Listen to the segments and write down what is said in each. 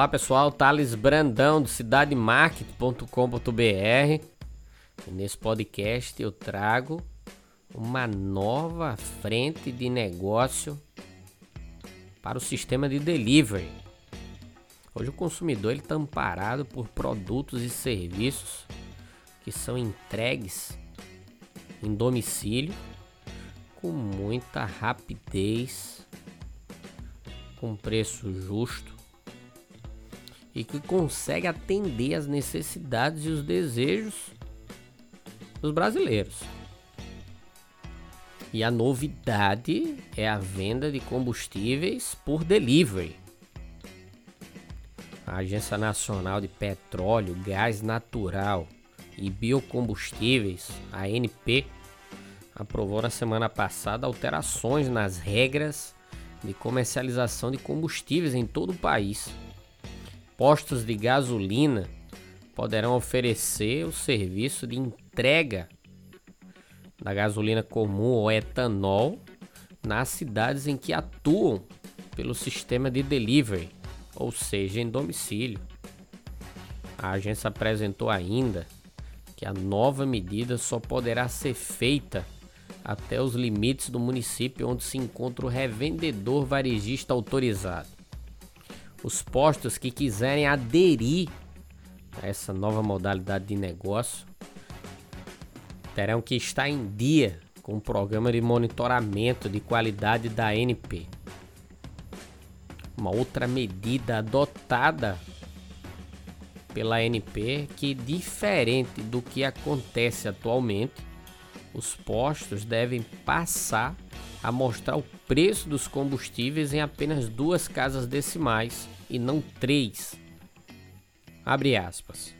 Olá pessoal, Thales Brandão do cidademarket.com.br nesse podcast eu trago uma nova frente de negócio para o sistema de delivery. Hoje o consumidor está amparado por produtos e serviços que são entregues em domicílio com muita rapidez, com preço justo e que consegue atender as necessidades e os desejos dos brasileiros. E a novidade é a venda de combustíveis por delivery. A Agência Nacional de Petróleo, Gás Natural e Biocombustíveis, ANP, aprovou na semana passada alterações nas regras de comercialização de combustíveis em todo o país postos de gasolina poderão oferecer o serviço de entrega da gasolina comum ou etanol nas cidades em que atuam pelo sistema de delivery, ou seja, em domicílio. A agência apresentou ainda que a nova medida só poderá ser feita até os limites do município onde se encontra o revendedor varejista autorizado. Os postos que quiserem aderir a essa nova modalidade de negócio terão que estar em dia com o programa de monitoramento de qualidade da ANP. Uma outra medida adotada pela ANP que diferente do que acontece atualmente, os postos devem passar a mostrar o preço dos combustíveis em apenas duas casas decimais e não três. Abre aspas.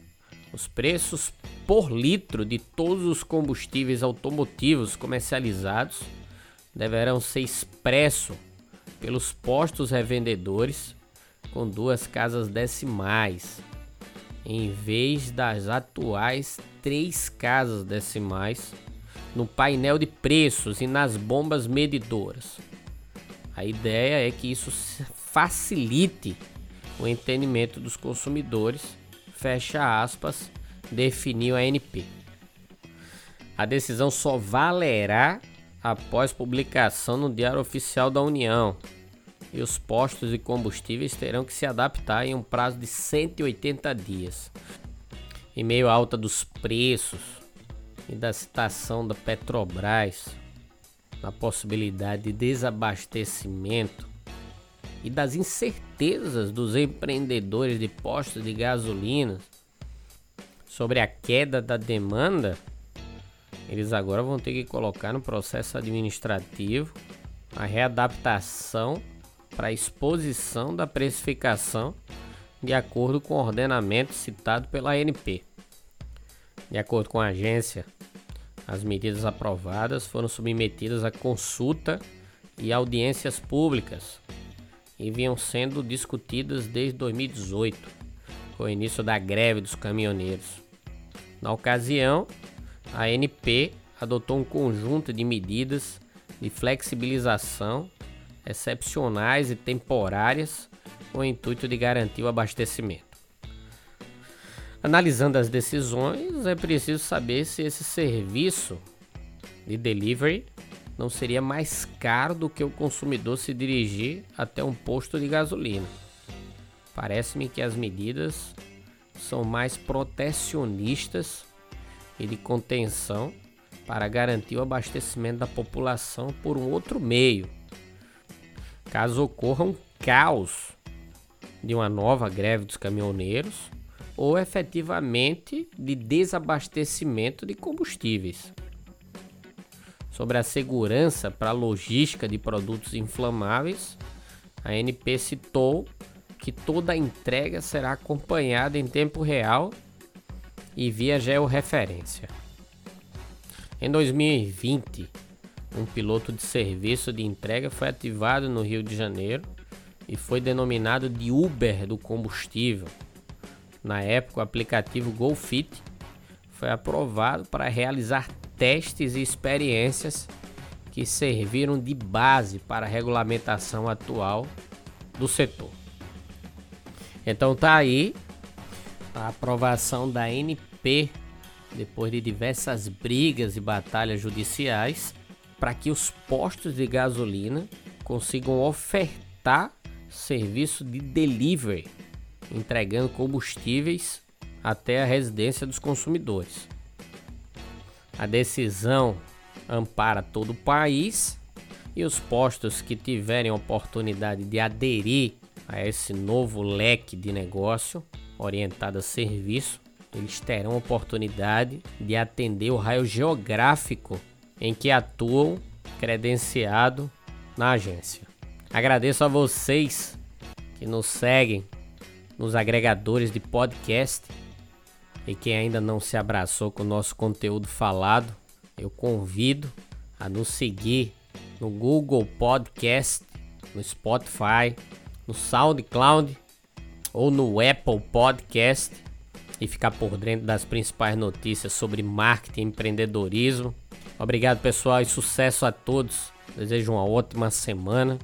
Os preços por litro de todos os combustíveis automotivos comercializados deverão ser expresso pelos postos revendedores com duas casas decimais, em vez das atuais três casas decimais no painel de preços e nas bombas medidoras. A ideia é que isso facilite o entendimento dos consumidores, fecha aspas, definiu a ANP. A decisão só valerá após publicação no Diário Oficial da União e os postos de combustíveis terão que se adaptar em um prazo de 180 dias. Em meio à alta dos preços, e da citação da Petrobras na possibilidade de desabastecimento e das incertezas dos empreendedores de postos de gasolina sobre a queda da demanda, eles agora vão ter que colocar no processo administrativo a readaptação para a exposição da precificação de acordo com o ordenamento citado pela ANP. De acordo com a agência, as medidas aprovadas foram submetidas a consulta e audiências públicas e vinham sendo discutidas desde 2018, com o início da greve dos caminhoneiros. Na ocasião, a ANP adotou um conjunto de medidas de flexibilização excepcionais e temporárias com o intuito de garantir o abastecimento. Analisando as decisões, é preciso saber se esse serviço de delivery não seria mais caro do que o consumidor se dirigir até um posto de gasolina. Parece-me que as medidas são mais protecionistas e de contenção para garantir o abastecimento da população por um outro meio. Caso ocorra um caos de uma nova greve dos caminhoneiros, ou efetivamente de desabastecimento de combustíveis. Sobre a segurança para a logística de produtos inflamáveis, a NP citou que toda entrega será acompanhada em tempo real e via georreferência. Em 2020, um piloto de serviço de entrega foi ativado no Rio de Janeiro e foi denominado de Uber do combustível. Na época, o aplicativo GoFit foi aprovado para realizar testes e experiências que serviram de base para a regulamentação atual do setor. Então tá aí a aprovação da NP depois de diversas brigas e batalhas judiciais para que os postos de gasolina consigam ofertar serviço de delivery, entregando combustíveis até a residência dos consumidores. A decisão ampara todo o país e os postos que tiverem oportunidade de aderir a esse novo leque de negócio orientado a serviço, eles terão oportunidade de atender o raio geográfico em que atuam credenciado na agência. Agradeço a vocês que nos seguem nos agregadores de podcast e quem ainda não se abraçou com o nosso conteúdo falado, eu convido a nos seguir no Google Podcast, no Spotify, no SoundCloud ou no Apple Podcast e ficar por dentro das principais notícias sobre marketing e empreendedorismo. Obrigado, pessoal, e sucesso a todos. Desejo uma ótima semana.